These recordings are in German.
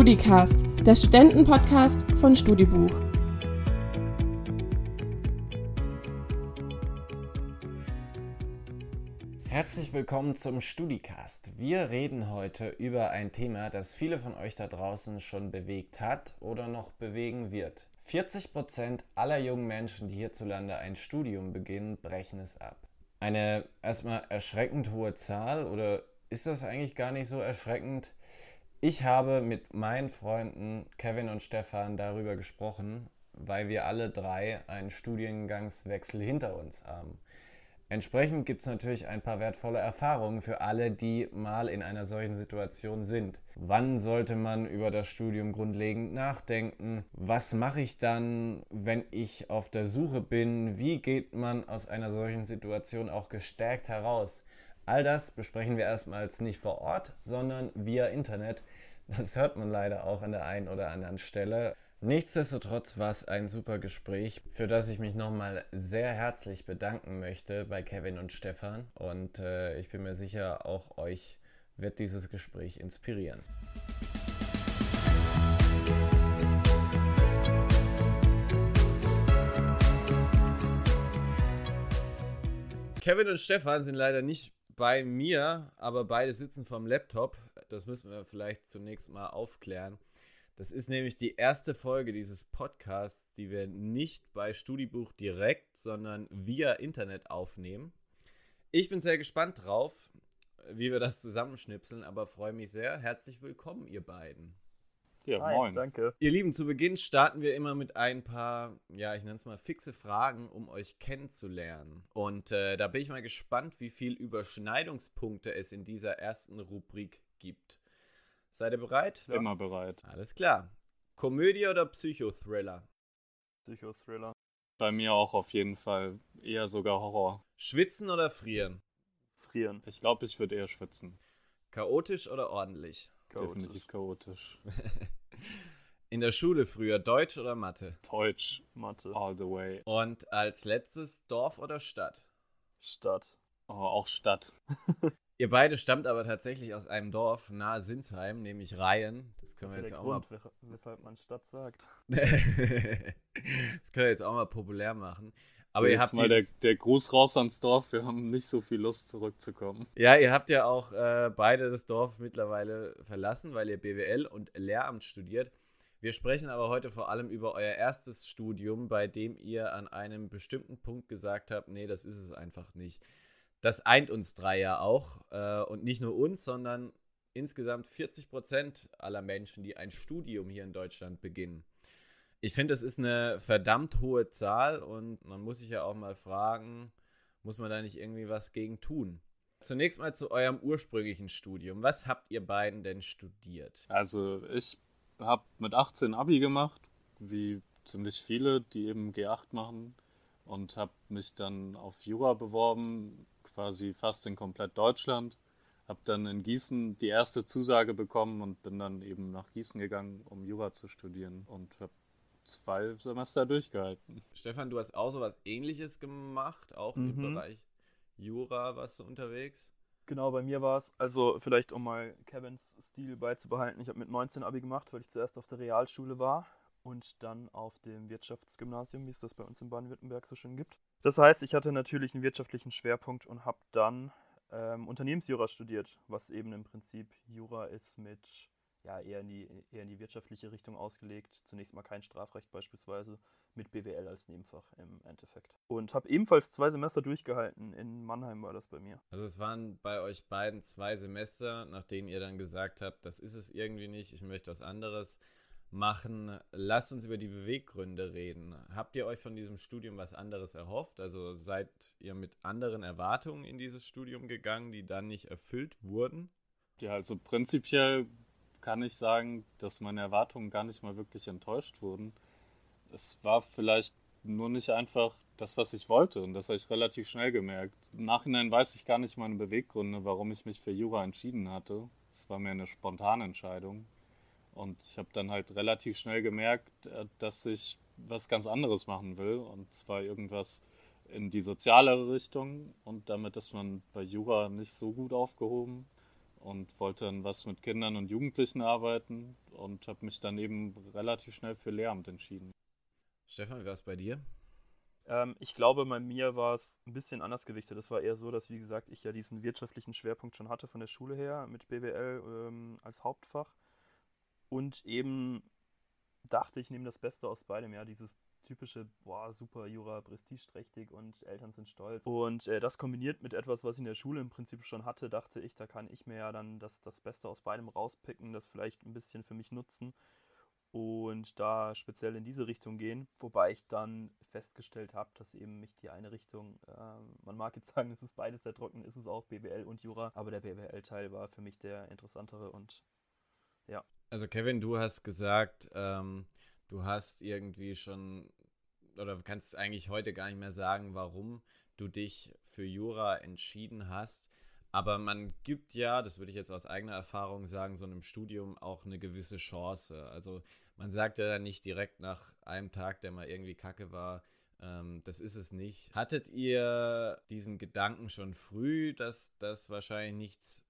StudiCast, der Studentenpodcast von Studibuch. Herzlich willkommen zum StudiCast. Wir reden heute über ein Thema, das viele von euch da draußen schon bewegt hat oder noch bewegen wird. 40% aller jungen Menschen, die hierzulande ein Studium beginnen, brechen es ab. Eine erstmal erschreckend hohe Zahl oder ist das eigentlich gar nicht so erschreckend? Ich habe mit meinen Freunden Kevin und Stefan darüber gesprochen, weil wir alle drei einen Studiengangswechsel hinter uns haben. Entsprechend gibt es natürlich ein paar wertvolle Erfahrungen für alle, die mal in einer solchen Situation sind. Wann sollte man über das Studium grundlegend nachdenken? Was mache ich dann, wenn ich auf der Suche bin? Wie geht man aus einer solchen Situation auch gestärkt heraus? All das besprechen wir erstmals nicht vor Ort, sondern via Internet. Das hört man leider auch an der einen oder anderen Stelle. Nichtsdestotrotz war es ein super Gespräch, für das ich mich nochmal sehr herzlich bedanken möchte bei Kevin und Stefan. Und äh, ich bin mir sicher, auch euch wird dieses Gespräch inspirieren. Kevin und Stefan sind leider nicht bei mir, aber beide sitzen vom Laptop. Das müssen wir vielleicht zunächst mal aufklären. Das ist nämlich die erste Folge dieses Podcasts, die wir nicht bei Studibuch direkt, sondern via Internet aufnehmen. Ich bin sehr gespannt drauf, wie wir das zusammenschnipseln, aber freue mich sehr. Herzlich willkommen, ihr beiden. Ja, Hi, moin. Danke. Ihr Lieben, zu Beginn starten wir immer mit ein paar, ja, ich nenne es mal fixe Fragen, um euch kennenzulernen. Und äh, da bin ich mal gespannt, wie viele Überschneidungspunkte es in dieser ersten Rubrik gibt. Seid ihr bereit? Ja. Immer bereit. Alles klar. Komödie oder Psychothriller? Psychothriller. Bei mir auch auf jeden Fall eher sogar Horror. Schwitzen oder frieren? Frieren. Ich glaube, ich würde eher schwitzen. Chaotisch oder ordentlich? Chaotisch. Definitiv chaotisch. In der Schule früher Deutsch oder Mathe? Deutsch, Mathe. All the way. Und als letztes Dorf oder Stadt? Stadt. Oh, auch Stadt. Ihr beide stammt aber tatsächlich aus einem Dorf nahe Sinsheim, nämlich Reihen. Das können das wir jetzt auch Grund, mal. Weshalb man Stadt sagt. das können wir jetzt auch mal populär machen. Aber so ihr habt mal der, der, Gruß raus ans Dorf. Wir haben nicht so viel Lust zurückzukommen. Ja, ihr habt ja auch äh, beide das Dorf mittlerweile verlassen, weil ihr BWL und Lehramt studiert. Wir sprechen aber heute vor allem über euer erstes Studium, bei dem ihr an einem bestimmten Punkt gesagt habt, nee, das ist es einfach nicht das eint uns drei ja auch. Äh, und nicht nur uns, sondern insgesamt 40 Prozent aller Menschen, die ein Studium hier in Deutschland beginnen. Ich finde, das ist eine verdammt hohe Zahl und man muss sich ja auch mal fragen, muss man da nicht irgendwie was gegen tun? Zunächst mal zu eurem ursprünglichen Studium. Was habt ihr beiden denn studiert? Also ich habe mit 18 Abi gemacht, wie ziemlich viele, die eben G8 machen und habe mich dann auf Jura beworben, quasi fast in komplett Deutschland. Habe dann in Gießen die erste Zusage bekommen und bin dann eben nach Gießen gegangen, um Jura zu studieren und habe zwei Semester durchgehalten. Stefan, du hast auch so was ähnliches gemacht, auch mhm. im Bereich Jura warst du unterwegs? Genau, bei mir war es, also vielleicht um mal Kevins Stil beizubehalten, ich habe mit 19 Abi gemacht, weil ich zuerst auf der Realschule war und dann auf dem Wirtschaftsgymnasium, wie es das bei uns in Baden-Württemberg so schön gibt. Das heißt, ich hatte natürlich einen wirtschaftlichen Schwerpunkt und habe dann ähm, Unternehmensjura studiert, was eben im Prinzip Jura ist mit ja, eher in, die, eher in die wirtschaftliche Richtung ausgelegt. Zunächst mal kein Strafrecht beispielsweise, mit BWL als Nebenfach im Endeffekt. Und habe ebenfalls zwei Semester durchgehalten. In Mannheim war das bei mir. Also es waren bei euch beiden zwei Semester, nachdem ihr dann gesagt habt, das ist es irgendwie nicht, ich möchte was anderes machen. Lasst uns über die Beweggründe reden. Habt ihr euch von diesem Studium was anderes erhofft? Also seid ihr mit anderen Erwartungen in dieses Studium gegangen, die dann nicht erfüllt wurden? Ja, also prinzipiell kann ich sagen, dass meine Erwartungen gar nicht mal wirklich enttäuscht wurden. Es war vielleicht nur nicht einfach das, was ich wollte. Und das habe ich relativ schnell gemerkt. Im Nachhinein weiß ich gar nicht meine Beweggründe, warum ich mich für Jura entschieden hatte. Es war mir eine spontane Entscheidung. Und ich habe dann halt relativ schnell gemerkt, äh, dass ich was ganz anderes machen will. Und zwar irgendwas in die sozialere Richtung. Und damit ist man bei Jura nicht so gut aufgehoben. Und wollte dann was mit Kindern und Jugendlichen arbeiten. und habe mich dann eben relativ schnell für Lehramt entschieden. Stefan, wie war es bei dir? Ähm, ich glaube, bei mir war es ein bisschen anders gewichtet. Es war eher so, dass, wie gesagt, ich ja diesen wirtschaftlichen Schwerpunkt schon hatte von der Schule her mit BWL ähm, als Hauptfach und eben dachte, ich nehme das Beste aus beidem, ja, dieses typische, boah, super Jura, prestigeträchtig und Eltern sind stolz. Und äh, das kombiniert mit etwas, was ich in der Schule im Prinzip schon hatte, dachte ich, da kann ich mir ja dann das, das Beste aus beidem rauspicken, das vielleicht ein bisschen für mich nutzen und da speziell in diese Richtung gehen. Wobei ich dann festgestellt habe, dass eben mich die eine Richtung, äh, man mag jetzt sagen, es ist beides sehr trocken, ist es auch BWL und Jura, aber der BWL-Teil war für mich der interessantere und ja. Also Kevin, du hast gesagt, ähm, du hast irgendwie schon oder kannst eigentlich heute gar nicht mehr sagen, warum du dich für Jura entschieden hast. Aber man gibt ja, das würde ich jetzt aus eigener Erfahrung sagen, so einem Studium auch eine gewisse Chance. Also man sagt ja nicht direkt nach einem Tag, der mal irgendwie kacke war, ähm, das ist es nicht. Hattet ihr diesen Gedanken schon früh, dass das wahrscheinlich nichts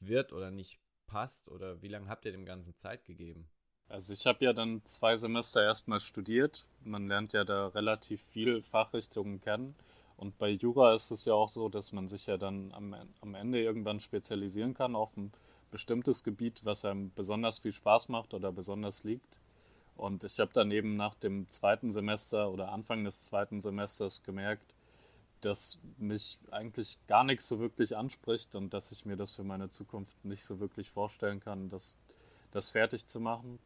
wird oder nicht passt? Oder wie lange habt ihr dem Ganzen Zeit gegeben? Also ich habe ja dann zwei Semester erstmal studiert. Man lernt ja da relativ viel Fachrichtungen kennen. Und bei Jura ist es ja auch so, dass man sich ja dann am, am Ende irgendwann spezialisieren kann auf ein bestimmtes Gebiet, was einem besonders viel Spaß macht oder besonders liegt. Und ich habe dann eben nach dem zweiten Semester oder Anfang des zweiten Semesters gemerkt, dass mich eigentlich gar nichts so wirklich anspricht und dass ich mir das für meine Zukunft nicht so wirklich vorstellen kann, das, das fertig zu machen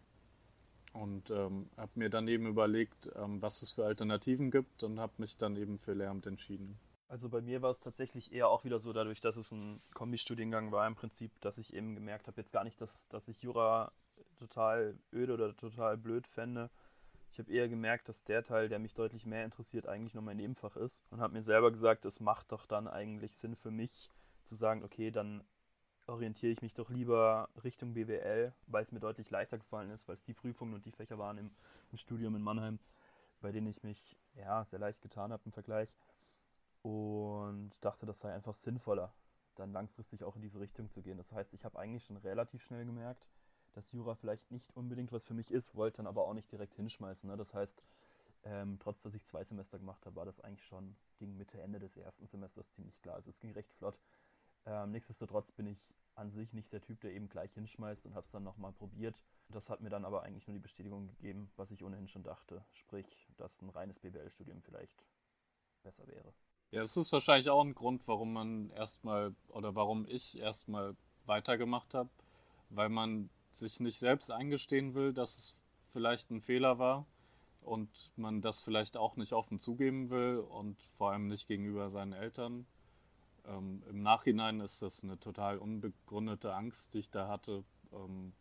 und ähm, habe mir dann eben überlegt, ähm, was es für Alternativen gibt und habe mich dann eben für Lehramt entschieden. Also bei mir war es tatsächlich eher auch wieder so, dadurch, dass es ein Kombi-Studiengang war im Prinzip, dass ich eben gemerkt habe, jetzt gar nicht, dass, dass ich Jura total öde oder total blöd fände. Ich habe eher gemerkt, dass der Teil, der mich deutlich mehr interessiert, eigentlich nur mein Nebenfach ist und habe mir selber gesagt, es macht doch dann eigentlich Sinn für mich zu sagen, okay, dann orientiere ich mich doch lieber Richtung BWL, weil es mir deutlich leichter gefallen ist, weil es die Prüfungen und die Fächer waren im, im Studium in Mannheim, bei denen ich mich ja sehr leicht getan habe im Vergleich und dachte, das sei einfach sinnvoller, dann langfristig auch in diese Richtung zu gehen. Das heißt, ich habe eigentlich schon relativ schnell gemerkt, dass Jura vielleicht nicht unbedingt was für mich ist, wollte dann aber auch nicht direkt hinschmeißen. Ne? Das heißt, ähm, trotz dass ich zwei Semester gemacht habe, war das eigentlich schon gegen Mitte, Ende des ersten Semesters ziemlich klar. Also es ging recht flott. Ähm, nichtsdestotrotz bin ich an sich nicht der Typ, der eben gleich hinschmeißt und habe es dann nochmal probiert. Das hat mir dann aber eigentlich nur die Bestätigung gegeben, was ich ohnehin schon dachte. Sprich, dass ein reines BWL-Studium vielleicht besser wäre. Ja, es ist wahrscheinlich auch ein Grund, warum man erstmal oder warum ich erstmal weitergemacht habe, weil man sich nicht selbst eingestehen will, dass es vielleicht ein Fehler war und man das vielleicht auch nicht offen zugeben will und vor allem nicht gegenüber seinen Eltern ähm, Im Nachhinein ist das eine total unbegründete Angst, die ich da hatte. Ähm,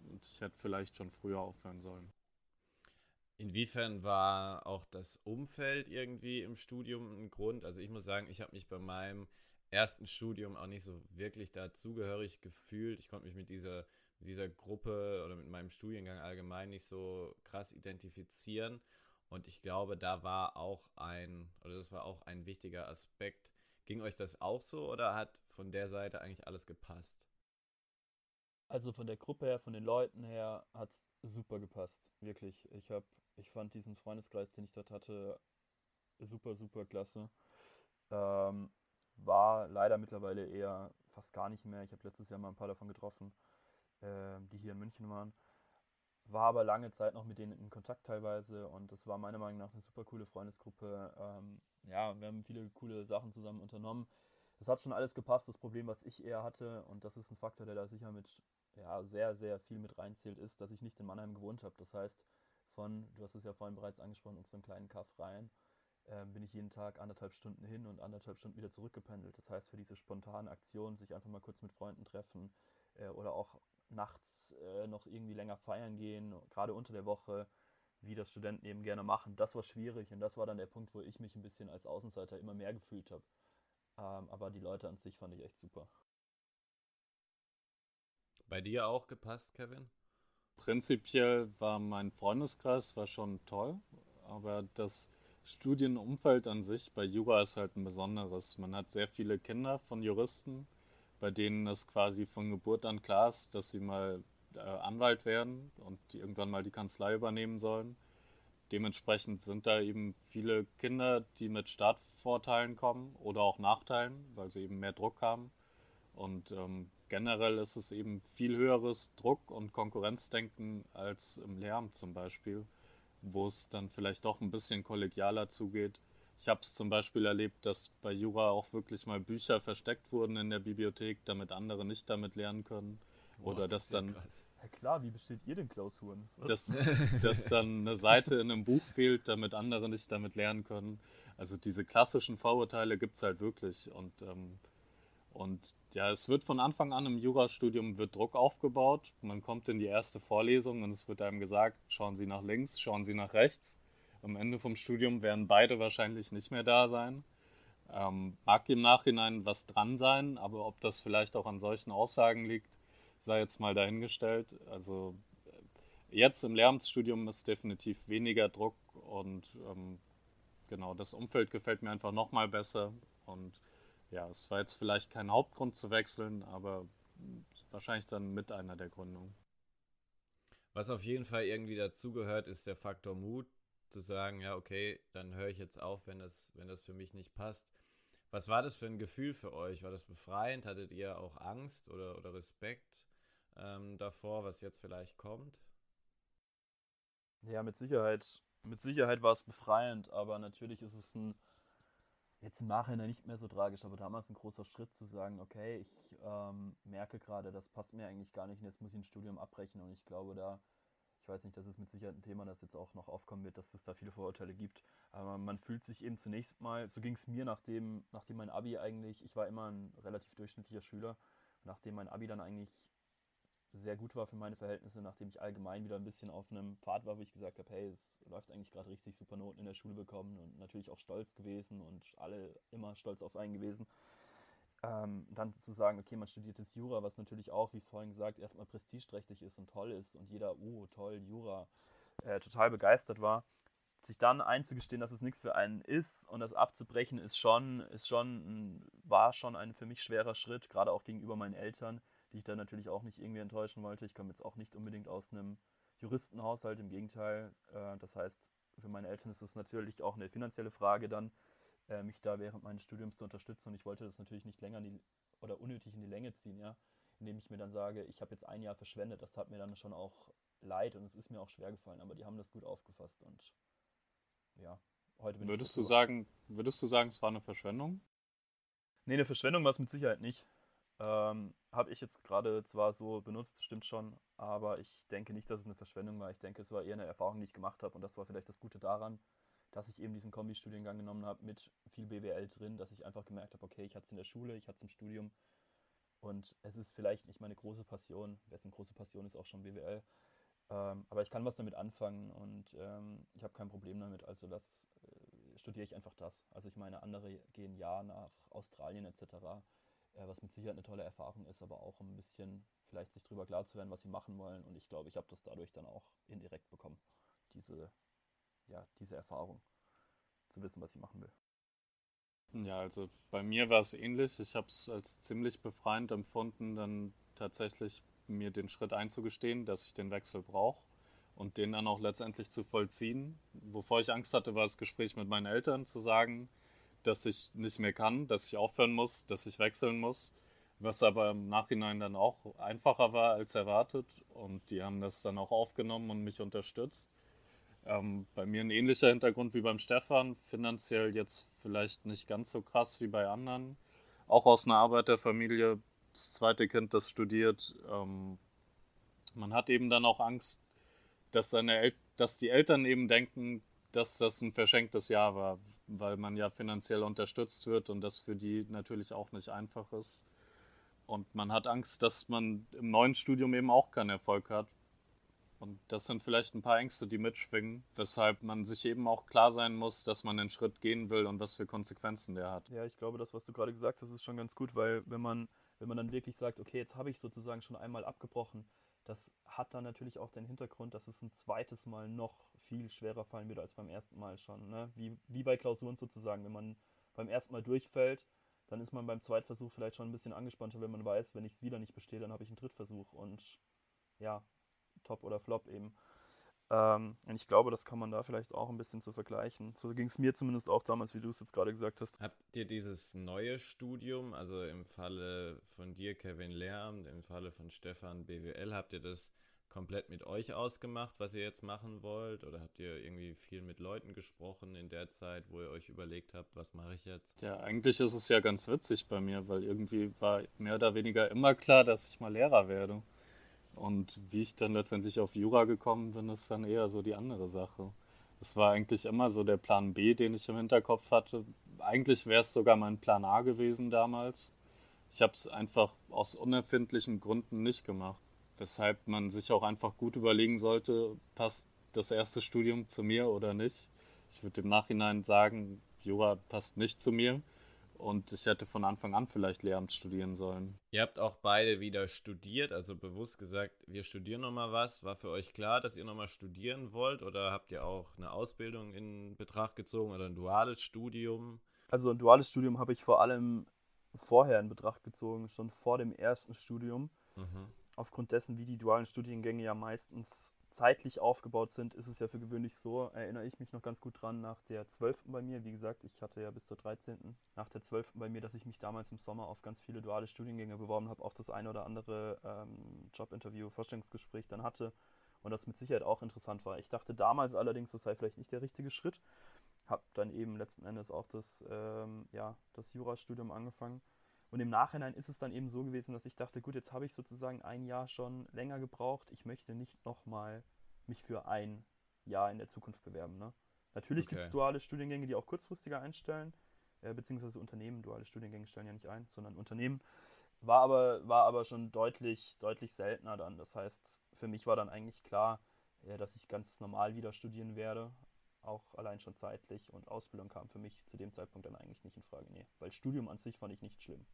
und ich hätte vielleicht schon früher aufhören sollen. Inwiefern war auch das Umfeld irgendwie im Studium ein Grund? Also ich muss sagen, ich habe mich bei meinem ersten Studium auch nicht so wirklich dazugehörig gefühlt. Ich konnte mich mit dieser, mit dieser Gruppe oder mit meinem Studiengang allgemein nicht so krass identifizieren. Und ich glaube, da war auch ein, oder das war auch ein wichtiger Aspekt, Ging euch das auch so oder hat von der Seite eigentlich alles gepasst? Also von der Gruppe her, von den Leuten her hat es super gepasst. Wirklich. Ich habe, ich fand diesen Freundeskreis, den ich dort hatte, super, super klasse. Ähm, war leider mittlerweile eher fast gar nicht mehr. Ich habe letztes Jahr mal ein paar davon getroffen, äh, die hier in München waren. War aber lange Zeit noch mit denen in Kontakt teilweise und es war meiner Meinung nach eine super coole Freundesgruppe. Ähm, ja, wir haben viele coole Sachen zusammen unternommen. Es hat schon alles gepasst. Das Problem, was ich eher hatte, und das ist ein Faktor, der da sicher mit ja, sehr, sehr viel mit reinzählt, ist, dass ich nicht in Mannheim gewohnt habe. Das heißt, von, du hast es ja vorhin bereits angesprochen, unserem kleinen Kaff rein, äh, bin ich jeden Tag anderthalb Stunden hin und anderthalb Stunden wieder zurückgependelt. Das heißt, für diese spontanen Aktionen, sich einfach mal kurz mit Freunden treffen äh, oder auch nachts äh, noch irgendwie länger feiern gehen, gerade unter der Woche, wie das Studenten eben gerne machen. Das war schwierig und das war dann der Punkt, wo ich mich ein bisschen als Außenseiter immer mehr gefühlt habe. Ähm, aber die Leute an sich fand ich echt super. Bei dir auch gepasst, Kevin? Prinzipiell war mein Freundeskreis war schon toll, aber das Studienumfeld an sich bei Jura ist halt ein besonderes. Man hat sehr viele Kinder von Juristen, bei denen es quasi von Geburt an klar ist, dass sie mal äh, Anwalt werden und die irgendwann mal die Kanzlei übernehmen sollen. Dementsprechend sind da eben viele Kinder, die mit Startvorteilen kommen oder auch Nachteilen, weil sie eben mehr Druck haben. Und ähm, generell ist es eben viel höheres Druck- und Konkurrenzdenken als im Lehramt zum Beispiel, wo es dann vielleicht doch ein bisschen kollegialer zugeht. Ich habe es zum Beispiel erlebt, dass bei Jura auch wirklich mal Bücher versteckt wurden in der Bibliothek, damit andere nicht damit lernen können. Oder dass dann. Ja klar, wie besteht ihr denn Klausuren? Dass, dass dann eine Seite in einem Buch fehlt, damit andere nicht damit lernen können. Also diese klassischen Vorurteile gibt es halt wirklich. Und, ähm, und ja, es wird von Anfang an im Jurastudium wird Druck aufgebaut. Man kommt in die erste Vorlesung und es wird einem gesagt, schauen Sie nach links, schauen Sie nach rechts. Am Ende vom Studium werden beide wahrscheinlich nicht mehr da sein. Ähm, mag im Nachhinein was dran sein, aber ob das vielleicht auch an solchen Aussagen liegt, sei jetzt mal dahingestellt. Also äh, jetzt im Lehramtsstudium ist definitiv weniger Druck und ähm, genau, das Umfeld gefällt mir einfach nochmal besser. Und ja, es war jetzt vielleicht kein Hauptgrund zu wechseln, aber wahrscheinlich dann mit einer der Gründungen. Was auf jeden Fall irgendwie dazugehört, ist der Faktor Mut, zu sagen, ja, okay, dann höre ich jetzt auf, wenn das, wenn das für mich nicht passt. Was war das für ein Gefühl für euch? War das befreiend? Hattet ihr auch Angst oder, oder Respekt ähm, davor, was jetzt vielleicht kommt? Ja, mit Sicherheit. Mit Sicherheit war es befreiend, aber natürlich ist es ein, jetzt im Nachhinein nicht mehr so tragisch, aber damals ein großer Schritt zu sagen, okay, ich ähm, merke gerade, das passt mir eigentlich gar nicht und jetzt muss ich ein Studium abbrechen und ich glaube, da ich weiß nicht, das ist mit Sicherheit ein Thema, das jetzt auch noch aufkommen wird, dass es da viele Vorurteile gibt. Aber man fühlt sich eben zunächst mal, so ging es mir nachdem, nachdem mein Abi eigentlich, ich war immer ein relativ durchschnittlicher Schüler, nachdem mein Abi dann eigentlich sehr gut war für meine Verhältnisse, nachdem ich allgemein wieder ein bisschen auf einem Pfad war, wo ich gesagt habe, hey, es läuft eigentlich gerade richtig, super Noten in der Schule bekommen und natürlich auch stolz gewesen und alle immer stolz auf einen gewesen ähm, dann zu sagen, okay, man studiert jetzt Jura, was natürlich auch, wie vorhin gesagt, erstmal prestigeträchtig ist und toll ist und jeder, oh, toll, Jura, äh, total begeistert war, sich dann einzugestehen, dass es nichts für einen ist und das abzubrechen, ist schon, ist schon, war schon ein für mich schwerer Schritt, gerade auch gegenüber meinen Eltern, die ich da natürlich auch nicht irgendwie enttäuschen wollte. Ich komme jetzt auch nicht unbedingt aus einem Juristenhaushalt, im Gegenteil. Äh, das heißt, für meine Eltern ist es natürlich auch eine finanzielle Frage dann, äh, mich da während meines Studiums zu unterstützen. Und ich wollte das natürlich nicht länger die, oder unnötig in die Länge ziehen, ja, indem ich mir dann sage, ich habe jetzt ein Jahr verschwendet. Das hat mir dann schon auch leid und es ist mir auch schwer gefallen, aber die haben das gut aufgefasst und ja, heute bin würdest ich. Du sagen, würdest du sagen, es war eine Verschwendung? Nee, eine Verschwendung war es mit Sicherheit nicht. Ähm, habe ich jetzt gerade zwar so benutzt, stimmt schon, aber ich denke nicht, dass es eine Verschwendung war. Ich denke, es war eher eine Erfahrung, die ich gemacht habe und das war vielleicht das Gute daran, dass ich eben diesen Kombi-Studiengang genommen habe mit viel BWL drin, dass ich einfach gemerkt habe, okay, ich hatte es in der Schule, ich hatte es im Studium und es ist vielleicht nicht meine große Passion, wessen große Passion ist auch schon BWL, ähm, aber ich kann was damit anfangen und ähm, ich habe kein Problem damit, also das äh, studiere ich einfach das. Also ich meine, andere gehen ja nach Australien etc., äh, was mit Sicherheit eine tolle Erfahrung ist, aber auch ein bisschen vielleicht sich darüber klar zu werden, was sie machen wollen und ich glaube, ich habe das dadurch dann auch indirekt bekommen, diese ja, diese Erfahrung, zu wissen, was ich machen will. Ja, also bei mir war es ähnlich. Ich habe es als ziemlich befreiend empfunden, dann tatsächlich mir den Schritt einzugestehen, dass ich den Wechsel brauche und den dann auch letztendlich zu vollziehen. Wovor ich Angst hatte, war das Gespräch mit meinen Eltern zu sagen, dass ich nicht mehr kann, dass ich aufhören muss, dass ich wechseln muss, was aber im Nachhinein dann auch einfacher war als erwartet und die haben das dann auch aufgenommen und mich unterstützt. Ähm, bei mir ein ähnlicher Hintergrund wie beim Stefan, finanziell jetzt vielleicht nicht ganz so krass wie bei anderen. Auch aus einer Arbeiterfamilie, das zweite Kind, das studiert. Ähm, man hat eben dann auch Angst, dass, seine El dass die Eltern eben denken, dass das ein verschenktes Jahr war, weil man ja finanziell unterstützt wird und das für die natürlich auch nicht einfach ist. Und man hat Angst, dass man im neuen Studium eben auch keinen Erfolg hat, und das sind vielleicht ein paar Ängste, die mitschwingen, weshalb man sich eben auch klar sein muss, dass man den Schritt gehen will und was für Konsequenzen der hat. Ja, ich glaube, das, was du gerade gesagt hast, ist schon ganz gut, weil wenn man, wenn man dann wirklich sagt, okay, jetzt habe ich sozusagen schon einmal abgebrochen, das hat dann natürlich auch den Hintergrund, dass es ein zweites Mal noch viel schwerer fallen wird als beim ersten Mal schon. Ne? Wie, wie bei Klausuren sozusagen. Wenn man beim ersten Mal durchfällt, dann ist man beim Zweitversuch vielleicht schon ein bisschen angespannter, wenn man weiß, wenn ich es wieder nicht bestehe, dann habe ich einen Drittversuch. Und ja, top oder flop eben. Ähm, und ich glaube, das kann man da vielleicht auch ein bisschen so vergleichen. So ging es mir zumindest auch damals, wie du es jetzt gerade gesagt hast. Habt ihr dieses neue Studium, also im Falle von dir, Kevin Lehramt, im Falle von Stefan BWL, habt ihr das komplett mit euch ausgemacht, was ihr jetzt machen wollt? Oder habt ihr irgendwie viel mit Leuten gesprochen in der Zeit, wo ihr euch überlegt habt, was mache ich jetzt? Ja, eigentlich ist es ja ganz witzig bei mir, weil irgendwie war mehr oder weniger immer klar, dass ich mal Lehrer werde. Und wie ich dann letztendlich auf Jura gekommen bin, ist dann eher so die andere Sache. Es war eigentlich immer so der Plan B, den ich im Hinterkopf hatte. Eigentlich wäre es sogar mein Plan A gewesen damals. Ich habe es einfach aus unerfindlichen Gründen nicht gemacht weshalb man sich auch einfach gut überlegen sollte, passt das erste Studium zu mir oder nicht. Ich würde im Nachhinein sagen, Jura passt nicht zu mir und ich hätte von Anfang an vielleicht Lehramt studieren sollen. Ihr habt auch beide wieder studiert, also bewusst gesagt, wir studieren nochmal was. War für euch klar, dass ihr nochmal studieren wollt oder habt ihr auch eine Ausbildung in Betracht gezogen oder ein duales Studium? Also ein duales Studium habe ich vor allem vorher in Betracht gezogen, schon vor dem ersten Studium. Mhm aufgrund dessen, wie die dualen Studiengänge ja meistens zeitlich aufgebaut sind, ist es ja für gewöhnlich so, erinnere ich mich noch ganz gut dran, nach der 12. bei mir, wie gesagt, ich hatte ja bis zur 13. nach der 12. bei mir, dass ich mich damals im Sommer auf ganz viele duale Studiengänge beworben habe, auch das eine oder andere ähm, Jobinterview, Vorstellungsgespräch dann hatte und das mit Sicherheit auch interessant war. Ich dachte damals allerdings, das sei vielleicht nicht der richtige Schritt, habe dann eben letzten Endes auch das, ähm, ja, das Jurastudium angefangen und im Nachhinein ist es dann eben so gewesen, dass ich dachte, gut, jetzt habe ich sozusagen ein Jahr schon länger gebraucht. Ich möchte nicht nochmal mich für ein Jahr in der Zukunft bewerben. Ne? Natürlich okay. gibt es duale Studiengänge, die auch kurzfristiger einstellen, äh, beziehungsweise Unternehmen, duale Studiengänge stellen ja nicht ein, sondern Unternehmen. War aber, war aber schon deutlich, deutlich seltener dann. Das heißt, für mich war dann eigentlich klar, äh, dass ich ganz normal wieder studieren werde auch allein schon zeitlich und Ausbildung kam für mich zu dem Zeitpunkt dann eigentlich nicht in Frage. Nee, weil Studium an sich fand ich nicht schlimm.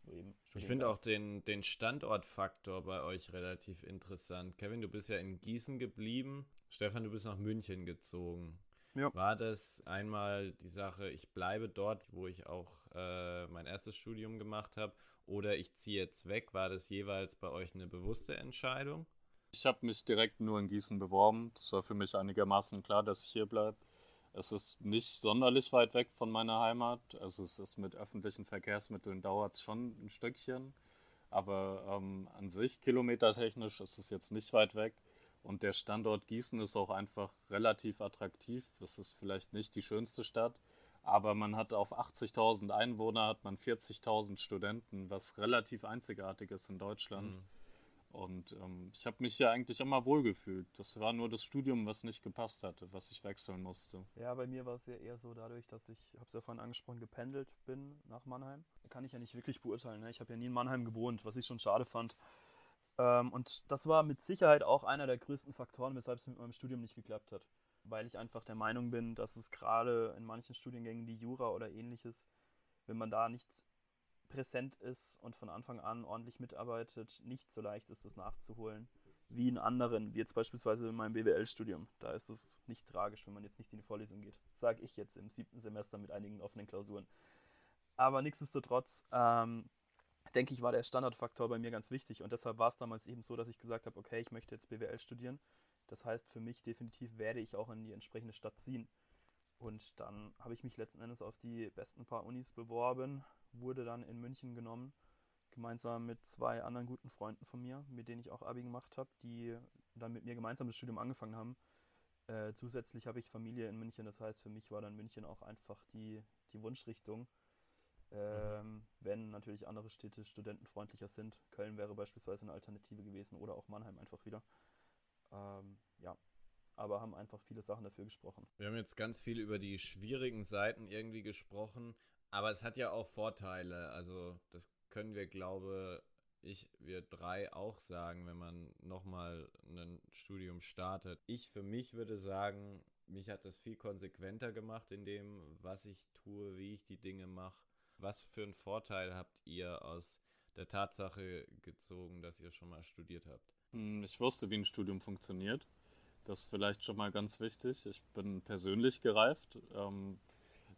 ich finde auch den, den Standortfaktor bei euch relativ interessant. Kevin, du bist ja in Gießen geblieben. Stefan, du bist nach München gezogen. Ja. War das einmal die Sache, ich bleibe dort, wo ich auch äh, mein erstes Studium gemacht habe, oder ich ziehe jetzt weg? War das jeweils bei euch eine bewusste Entscheidung? Ich habe mich direkt nur in Gießen beworben. Es war für mich einigermaßen klar, dass ich hier bleibe. Es ist nicht sonderlich weit weg von meiner Heimat. Also es ist mit öffentlichen Verkehrsmitteln dauert es schon ein Stückchen. Aber ähm, an sich kilometertechnisch ist es jetzt nicht weit weg. Und der Standort Gießen ist auch einfach relativ attraktiv. Es ist vielleicht nicht die schönste Stadt, aber man hat auf 80.000 Einwohner hat man 40.000 Studenten, was relativ einzigartig ist in Deutschland. Mhm. Und ähm, ich habe mich hier eigentlich immer wohlgefühlt. Das war nur das Studium, was nicht gepasst hatte, was ich wechseln musste. Ja, bei mir war es ja eher so dadurch, dass ich, habe es ja vorhin angesprochen, gependelt bin nach Mannheim. Kann ich ja nicht wirklich beurteilen. Ne? Ich habe ja nie in Mannheim gewohnt, was ich schon schade fand. Ähm, und das war mit Sicherheit auch einer der größten Faktoren, weshalb es mit meinem Studium nicht geklappt hat. Weil ich einfach der Meinung bin, dass es gerade in manchen Studiengängen wie Jura oder ähnliches, wenn man da nicht präsent ist und von Anfang an ordentlich mitarbeitet, nicht so leicht ist, das nachzuholen wie in anderen, wie jetzt beispielsweise in meinem BWL-Studium. Da ist es nicht tragisch, wenn man jetzt nicht in die Vorlesung geht. Sage ich jetzt im siebten Semester mit einigen offenen Klausuren. Aber nichtsdestotrotz, ähm, denke ich, war der Standardfaktor bei mir ganz wichtig. Und deshalb war es damals eben so, dass ich gesagt habe, okay, ich möchte jetzt BWL studieren. Das heißt, für mich definitiv werde ich auch in die entsprechende Stadt ziehen. Und dann habe ich mich letzten Endes auf die besten paar Unis beworben, wurde dann in München genommen, gemeinsam mit zwei anderen guten Freunden von mir, mit denen ich auch Abi gemacht habe, die dann mit mir gemeinsam das Studium angefangen haben. Äh, zusätzlich habe ich Familie in München, das heißt für mich war dann München auch einfach die, die Wunschrichtung. Ähm, wenn natürlich andere Städte studentenfreundlicher sind. Köln wäre beispielsweise eine Alternative gewesen oder auch Mannheim einfach wieder. Ähm, ja, aber haben einfach viele Sachen dafür gesprochen. Wir haben jetzt ganz viel über die schwierigen Seiten irgendwie gesprochen. Aber es hat ja auch Vorteile. Also das können wir, glaube ich, wir drei auch sagen, wenn man nochmal ein Studium startet. Ich für mich würde sagen, mich hat das viel konsequenter gemacht in dem, was ich tue, wie ich die Dinge mache. Was für einen Vorteil habt ihr aus der Tatsache gezogen, dass ihr schon mal studiert habt? Hm, ich wusste, wie ein Studium funktioniert. Das ist vielleicht schon mal ganz wichtig. Ich bin persönlich gereift.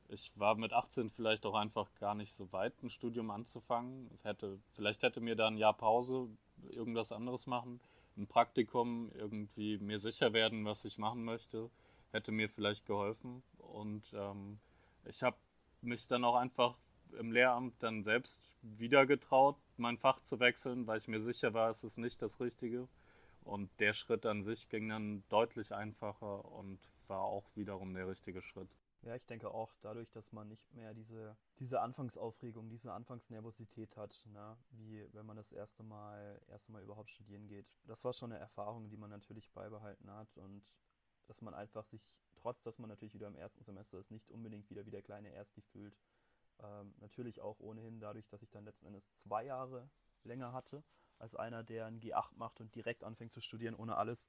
Ich war mit 18 vielleicht auch einfach gar nicht so weit, ein Studium anzufangen. Hätte, vielleicht hätte mir da ein Jahr Pause irgendwas anderes machen ein Praktikum, irgendwie mir sicher werden, was ich machen möchte, hätte mir vielleicht geholfen. Und ähm, ich habe mich dann auch einfach im Lehramt dann selbst wieder getraut, mein Fach zu wechseln, weil ich mir sicher war, es ist nicht das Richtige. Und der Schritt an sich ging dann deutlich einfacher und war auch wiederum der richtige Schritt. Ja, ich denke auch, dadurch, dass man nicht mehr diese, diese Anfangsaufregung, diese Anfangsnervosität hat, ne, wie wenn man das erste Mal, erste Mal überhaupt studieren geht. Das war schon eine Erfahrung, die man natürlich beibehalten hat und dass man einfach sich, trotz dass man natürlich wieder im ersten Semester ist, nicht unbedingt wieder wie der kleine Ersti fühlt. Ähm, natürlich auch ohnehin dadurch, dass ich dann letzten Endes zwei Jahre länger hatte, als einer, der ein G8 macht und direkt anfängt zu studieren ohne alles,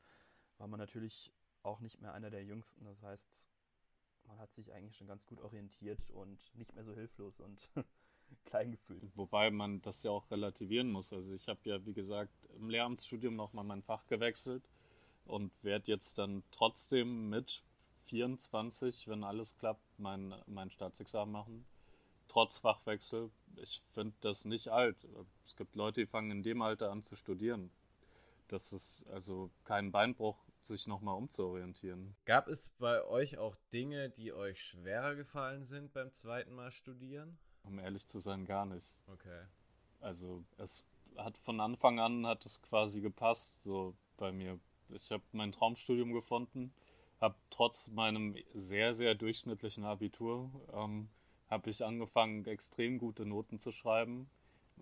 war man natürlich auch nicht mehr einer der Jüngsten. Das heißt, man hat sich eigentlich schon ganz gut orientiert und nicht mehr so hilflos und klein gefühlt. Wobei man das ja auch relativieren muss. Also ich habe ja, wie gesagt, im Lehramtsstudium nochmal mein Fach gewechselt und werde jetzt dann trotzdem mit 24, wenn alles klappt, mein, mein Staatsexamen machen. Trotz Fachwechsel. Ich finde das nicht alt. Es gibt Leute, die fangen in dem Alter an zu studieren. Das ist also kein Beinbruch sich nochmal umzuorientieren. Gab es bei euch auch Dinge, die euch schwerer gefallen sind beim zweiten Mal studieren? Um ehrlich zu sein, gar nicht. Okay. Also es hat von Anfang an hat es quasi gepasst, so bei mir. Ich habe mein Traumstudium gefunden, habe trotz meinem sehr, sehr durchschnittlichen Abitur, ähm, habe ich angefangen, extrem gute Noten zu schreiben,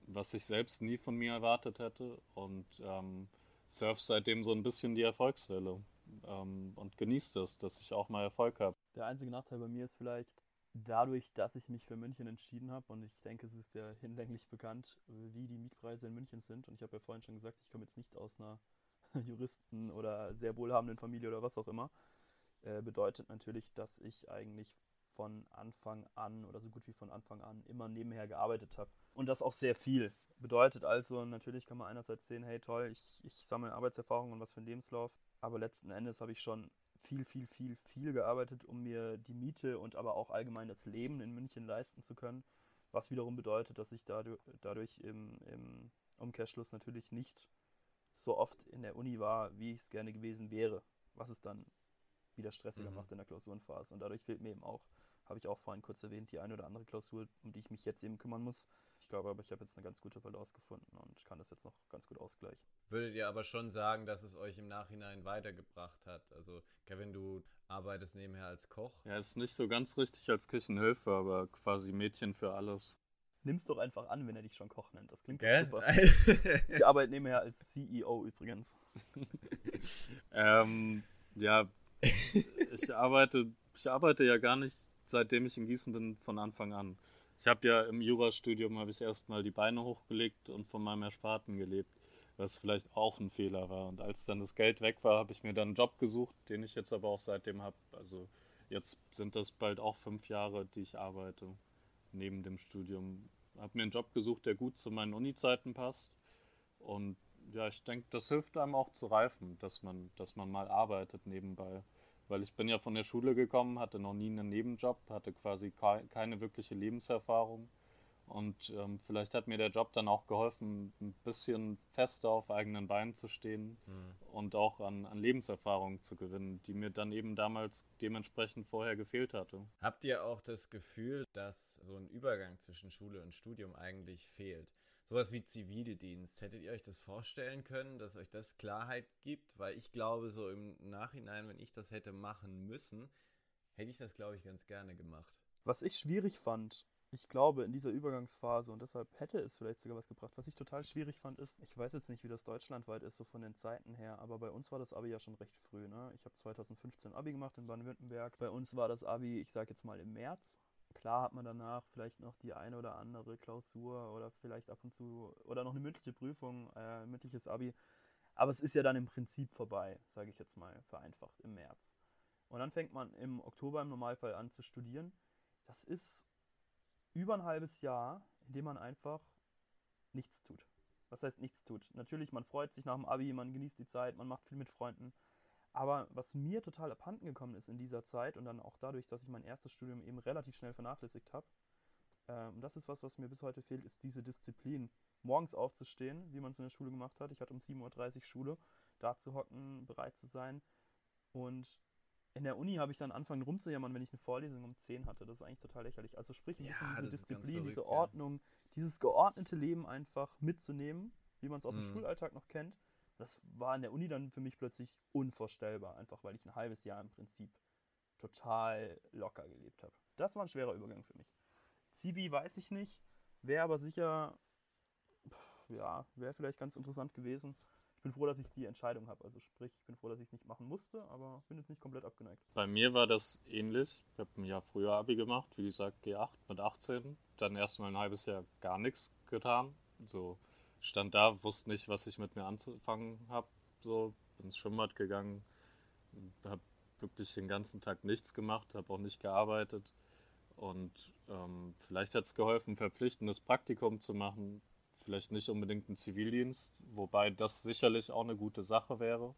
was ich selbst nie von mir erwartet hätte. Und ähm, surf seitdem so ein bisschen die Erfolgswelle ähm, und genieße das, dass ich auch mal Erfolg habe. Der einzige Nachteil bei mir ist vielleicht dadurch, dass ich mich für München entschieden habe und ich denke, es ist ja hinlänglich bekannt, wie die Mietpreise in München sind. Und ich habe ja vorhin schon gesagt, ich komme jetzt nicht aus einer Juristen oder sehr wohlhabenden Familie oder was auch immer. Äh, bedeutet natürlich, dass ich eigentlich von Anfang an oder so gut wie von Anfang an immer nebenher gearbeitet habe. Und das auch sehr viel. Bedeutet also, natürlich kann man einerseits sehen, hey toll, ich, ich sammle Arbeitserfahrung und was für ein Lebenslauf. Aber letzten Endes habe ich schon viel, viel, viel, viel gearbeitet, um mir die Miete und aber auch allgemein das Leben in München leisten zu können. Was wiederum bedeutet, dass ich dadurch, dadurch im, im Umkehrschluss natürlich nicht so oft in der Uni war, wie ich es gerne gewesen wäre. Was es dann wieder stressiger mhm. macht in der Klausurenphase. Und dadurch fehlt mir eben auch habe ich auch vorhin kurz erwähnt, die eine oder andere Klausur, um die ich mich jetzt eben kümmern muss. Ich glaube aber, ich habe jetzt eine ganz gute Balance gefunden und kann das jetzt noch ganz gut ausgleichen. Würdet ihr aber schon sagen, dass es euch im Nachhinein weitergebracht hat? Also, Kevin, du arbeitest nebenher als Koch. Ja, ist nicht so ganz richtig als Küchenhilfe, aber quasi Mädchen für alles. Nimm's doch einfach an, wenn er dich schon Koch nennt. Das klingt Gell? super. ich arbeite nebenher als CEO übrigens. ähm, ja, ich arbeite, ich arbeite ja gar nicht seitdem ich in Gießen bin, von Anfang an. Ich habe ja im Jurastudium habe ich erstmal die Beine hochgelegt und von meinem Ersparten gelebt, was vielleicht auch ein Fehler war. Und als dann das Geld weg war, habe ich mir dann einen Job gesucht, den ich jetzt aber auch seitdem habe. Also jetzt sind das bald auch fünf Jahre, die ich arbeite neben dem Studium. Habe mir einen Job gesucht, der gut zu meinen Uni-Zeiten passt. Und ja, ich denke, das hilft einem auch zu reifen, dass man, dass man mal arbeitet nebenbei weil ich bin ja von der Schule gekommen, hatte noch nie einen Nebenjob, hatte quasi keine wirkliche Lebenserfahrung. Und ähm, vielleicht hat mir der Job dann auch geholfen, ein bisschen fester auf eigenen Beinen zu stehen mhm. und auch an, an Lebenserfahrung zu gewinnen, die mir dann eben damals dementsprechend vorher gefehlt hatte. Habt ihr auch das Gefühl, dass so ein Übergang zwischen Schule und Studium eigentlich fehlt? Sowas wie Zivildienst. Hättet ihr euch das vorstellen können, dass euch das Klarheit gibt? Weil ich glaube, so im Nachhinein, wenn ich das hätte machen müssen, hätte ich das, glaube ich, ganz gerne gemacht. Was ich schwierig fand, ich glaube, in dieser Übergangsphase, und deshalb hätte es vielleicht sogar was gebracht, was ich total schwierig fand, ist, ich weiß jetzt nicht, wie das deutschlandweit ist, so von den Zeiten her, aber bei uns war das Abi ja schon recht früh. Ne? Ich habe 2015 Abi gemacht in Baden-Württemberg. Bei uns war das Abi, ich sage jetzt mal im März. Klar hat man danach vielleicht noch die eine oder andere Klausur oder vielleicht ab und zu oder noch eine mündliche Prüfung, äh, mündliches Abi. Aber es ist ja dann im Prinzip vorbei, sage ich jetzt mal vereinfacht, im März. Und dann fängt man im Oktober im Normalfall an zu studieren. Das ist über ein halbes Jahr, in dem man einfach nichts tut. Was heißt nichts tut? Natürlich, man freut sich nach dem Abi, man genießt die Zeit, man macht viel mit Freunden. Aber was mir total abhanden gekommen ist in dieser Zeit und dann auch dadurch, dass ich mein erstes Studium eben relativ schnell vernachlässigt habe, ähm, das ist was, was mir bis heute fehlt, ist diese Disziplin. morgens aufzustehen, wie man es in der Schule gemacht hat. Ich hatte um 7.30 Uhr Schule, da zu hocken, bereit zu sein. Und in der Uni habe ich dann angefangen rumzujammern, wenn ich eine Vorlesung um 10 hatte. Das ist eigentlich total lächerlich. Also sprich Ja, diese Disziplin, verrückt, diese ja. Ordnung, dieses geordnete Leben einfach mitzunehmen, wie man es aus dem Mhm. Schulalltag noch kennt. Das war in der Uni dann für mich plötzlich unvorstellbar, einfach weil ich ein halbes Jahr im Prinzip total locker gelebt habe. Das war ein schwerer Übergang für mich. Zivi weiß ich nicht, wäre aber sicher, ja, wäre vielleicht ganz interessant gewesen. Ich bin froh, dass ich die Entscheidung habe. Also sprich, ich bin froh, dass ich es nicht machen musste, aber bin jetzt nicht komplett abgeneigt. Bei mir war das ähnlich. Ich habe ein Jahr früher Abi gemacht, wie gesagt G8 mit 18. Dann erstmal ein halbes Jahr gar nichts getan. So stand da, wusste nicht, was ich mit mir anzufangen habe. So bin ins Schwimmbad gegangen, habe wirklich den ganzen Tag nichts gemacht, habe auch nicht gearbeitet. Und ähm, vielleicht hat es geholfen, verpflichtendes Praktikum zu machen. Vielleicht nicht unbedingt einen Zivildienst, wobei das sicherlich auch eine gute Sache wäre.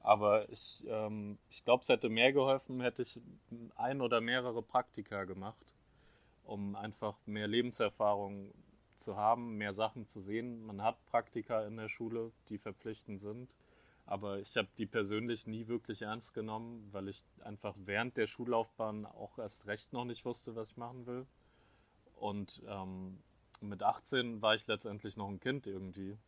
Aber ich, ähm, ich glaube, es hätte mehr geholfen, hätte ich ein oder mehrere Praktika gemacht, um einfach mehr Lebenserfahrung zu haben, mehr Sachen zu sehen. Man hat Praktika in der Schule, die verpflichtend sind. Aber ich habe die persönlich nie wirklich ernst genommen, weil ich einfach während der Schullaufbahn auch erst recht noch nicht wusste, was ich machen will. Und ähm, mit 18 war ich letztendlich noch ein Kind irgendwie,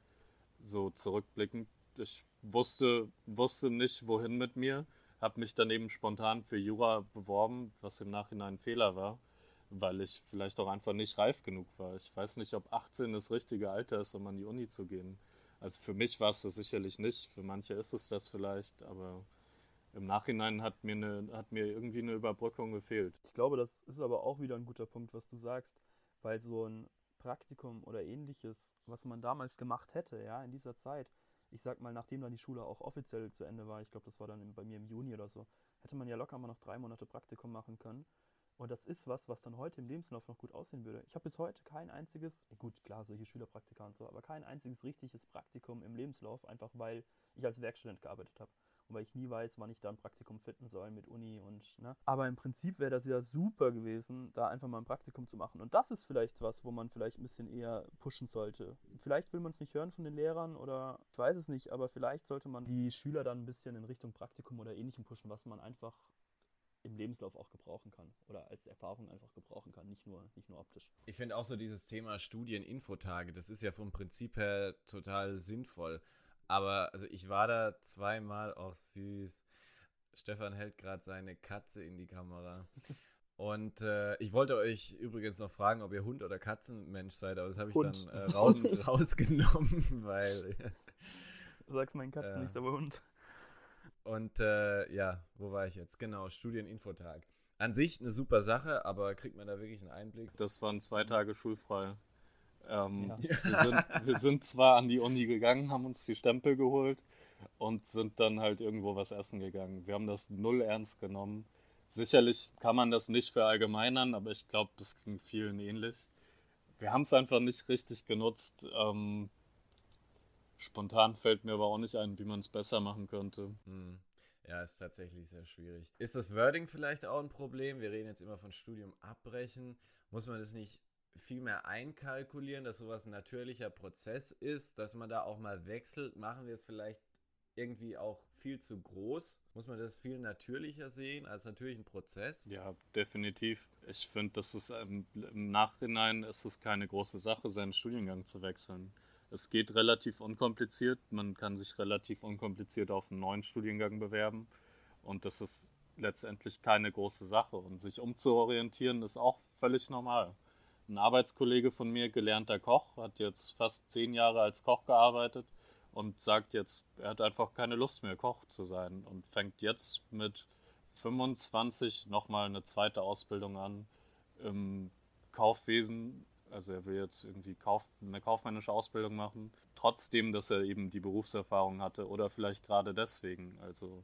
so zurückblickend. Ich wusste, wusste nicht, wohin mit mir, habe mich dann eben spontan für Jura beworben, was im Nachhinein ein Fehler war, weil ich vielleicht auch einfach nicht reif genug war. Ich weiß nicht, ob 18 das richtige Alter ist, um an die Uni zu gehen. Also für mich war es das sicherlich nicht, für manche ist es das vielleicht, aber im Nachhinein hat mir, eine, hat mir irgendwie eine Überbrückung gefehlt. Ich glaube, das ist aber auch wieder ein guter Punkt, was du sagst, weil so ein Praktikum oder ähnliches, was man damals gemacht hätte, ja, in dieser Zeit, ich sag mal, nachdem dann die Schule auch offiziell zu Ende war, ich glaube, das war dann bei mir im Juni oder so, hätte man ja locker mal noch drei Monate Praktikum machen können. Und das ist was, was dann heute im Lebenslauf noch gut aussehen würde. Ich habe bis heute kein einziges, gut, klar, solche Schülerpraktika und so, aber kein einziges richtiges Praktikum im Lebenslauf, einfach weil ich als Werkstudent gearbeitet habe. Und weil ich nie weiß, wann ich da ein Praktikum finden soll mit Uni und, ne. Aber im Prinzip wäre das ja super gewesen, da einfach mal ein Praktikum zu machen. Und das ist vielleicht was, wo man vielleicht ein bisschen eher pushen sollte. Vielleicht will man es nicht hören von den Lehrern oder ich weiß es nicht, aber vielleicht sollte man die Schüler dann ein bisschen in Richtung Praktikum oder ähnlichem pushen, was man einfach im Lebenslauf auch gebrauchen kann oder als Erfahrung einfach gebrauchen kann, nicht nur, nicht nur optisch. Ich finde auch so dieses Thema Studieninfotage, das ist ja vom Prinzip her total sinnvoll. Aber also ich war da zweimal auch süß. Stefan hält gerade seine Katze in die Kamera. Und äh, ich wollte euch übrigens noch fragen, ob ihr Hund oder Katzenmensch seid, aber das habe ich Hund. dann äh, raus, rausgenommen, weil. Du sagst meinen Katzen Ja. nicht, aber Hund. Und äh, ja, wo war ich jetzt? Genau, Studieninfotag. An sich eine super Sache, aber kriegt man da wirklich einen Einblick? Das waren zwei Tage schulfrei. Ähm, Ja. wir, sind, wir sind zwar an die Uni gegangen, haben uns die Stempel geholt und sind dann halt irgendwo was essen gegangen. Wir haben das null ernst genommen. Sicherlich kann man das nicht verallgemeinern, aber ich glaube, das ging vielen ähnlich. Wir haben es einfach nicht richtig genutzt. Ähm, spontan fällt mir aber auch nicht ein, wie man es besser machen könnte. Hm. Ja, ist tatsächlich sehr schwierig. Ist das Wording vielleicht auch ein Problem? Wir reden jetzt immer von Studium abbrechen. Muss man das nicht viel mehr einkalkulieren, dass sowas ein natürlicher Prozess ist, dass man da auch mal wechselt? Machen wir es vielleicht irgendwie auch viel zu groß? Muss man das viel natürlicher sehen als natürlichen Prozess? Ja, definitiv. Ich finde, das ist ähm, im Nachhinein ist es keine große Sache, seinen Studiengang zu wechseln. Es geht relativ unkompliziert. Man kann sich relativ unkompliziert auf einen neuen Studiengang bewerben. Und das ist letztendlich keine große Sache. Und sich umzuorientieren ist auch völlig normal. Ein Arbeitskollege von mir, gelernter Koch, hat jetzt fast zehn Jahre als Koch gearbeitet und sagt jetzt, er hat einfach keine Lust mehr, Koch zu sein und fängt jetzt mit 25 nochmal eine zweite Ausbildung an im Kaufwesen. Also er will jetzt irgendwie Kauf, eine kaufmännische Ausbildung machen, trotzdem, dass er eben die Berufserfahrung hatte oder vielleicht gerade deswegen. Also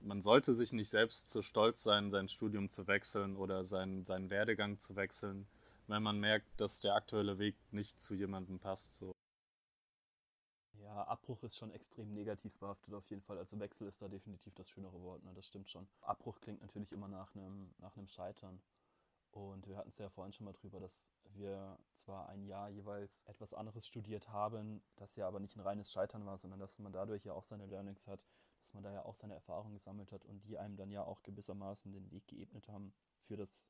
man sollte sich nicht selbst zu stolz sein, sein Studium zu wechseln oder seinen, seinen Werdegang zu wechseln, wenn man merkt, dass der aktuelle Weg nicht zu jemandem passt. So. Ja, Abbruch ist schon extrem negativ behaftet auf jeden Fall. Also Wechsel ist da definitiv das schönere Wort, ne? das stimmt schon. Abbruch klingt natürlich immer nach einem nach einem Scheitern. Und wir hatten es ja vorhin schon mal drüber, dass wir zwar ein Jahr jeweils etwas anderes studiert haben, das ja aber nicht ein reines Scheitern war, sondern dass man dadurch ja auch seine Learnings hat, dass man da ja auch seine Erfahrungen gesammelt hat und die einem dann ja auch gewissermaßen den Weg geebnet haben für das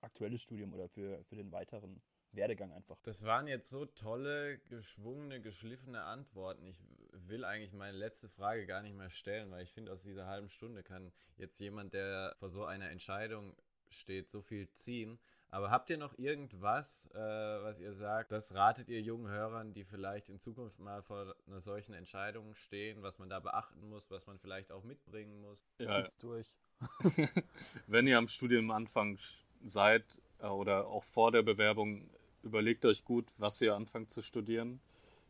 aktuelle Studium oder für, für den weiteren Werdegang einfach. Das waren jetzt so tolle, geschwungene, geschliffene Antworten. Ich will eigentlich meine letzte Frage gar nicht mehr stellen, weil ich finde, aus dieser halben Stunde kann jetzt jemand, der vor so einer Entscheidung steht, so viel ziehen. Aber habt ihr noch irgendwas, äh, was ihr sagt, das ratet ihr jungen Hörern, die vielleicht in Zukunft mal vor einer solchen Entscheidung stehen, was man da beachten muss, was man vielleicht auch mitbringen muss? Ja. Zieht's durch. Wenn ihr am Studienanfang seid äh, oder auch vor der Bewerbung, überlegt euch gut, was ihr anfangt zu studieren.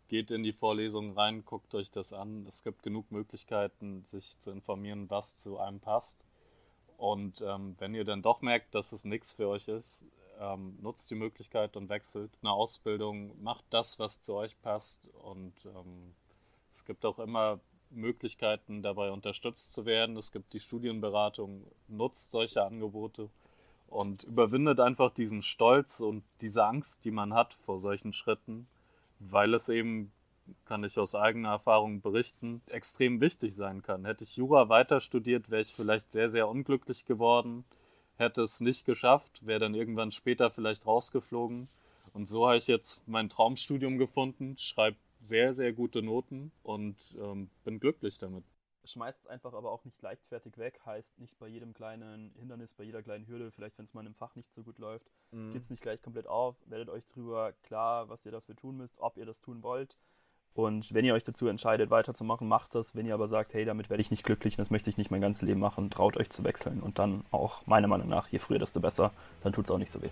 Geht in die Vorlesungen rein, guckt euch das an. Es gibt genug Möglichkeiten, sich zu informieren, was zu einem passt. Und ähm, wenn ihr dann doch merkt, dass es nichts für euch ist, ähm, nutzt die Möglichkeit und wechselt eine Ausbildung, macht das, was zu euch passt. Und ähm, es gibt auch immer Möglichkeiten, dabei unterstützt zu werden. Es gibt die Studienberatung, nutzt solche Angebote und überwindet einfach diesen Stolz und diese Angst, die man hat vor solchen Schritten, weil es eben kann ich aus eigener Erfahrung berichten, extrem wichtig sein kann. Hätte ich Jura weiter studiert, wäre ich vielleicht sehr, sehr unglücklich geworden, hätte es nicht geschafft, wäre dann irgendwann später vielleicht rausgeflogen. Und so habe ich jetzt mein Traumstudium gefunden, schreibe sehr, sehr gute Noten und ähm, bin glücklich damit. Schmeißt es einfach aber auch nicht leichtfertig weg, heißt nicht bei jedem kleinen Hindernis, bei jeder kleinen Hürde, vielleicht wenn es mal im Fach nicht so gut läuft, mhm. gibt es nicht gleich komplett auf, werdet euch drüber klar, was ihr dafür tun müsst, ob ihr das tun wollt und wenn ihr euch dazu entscheidet, weiterzumachen, macht das. Wenn ihr aber sagt, hey, damit werde ich nicht glücklich und das möchte ich nicht mein ganzes Leben machen, traut euch zu wechseln. Und dann auch, meiner Meinung nach, je früher, desto besser, dann tut es auch nicht so weh.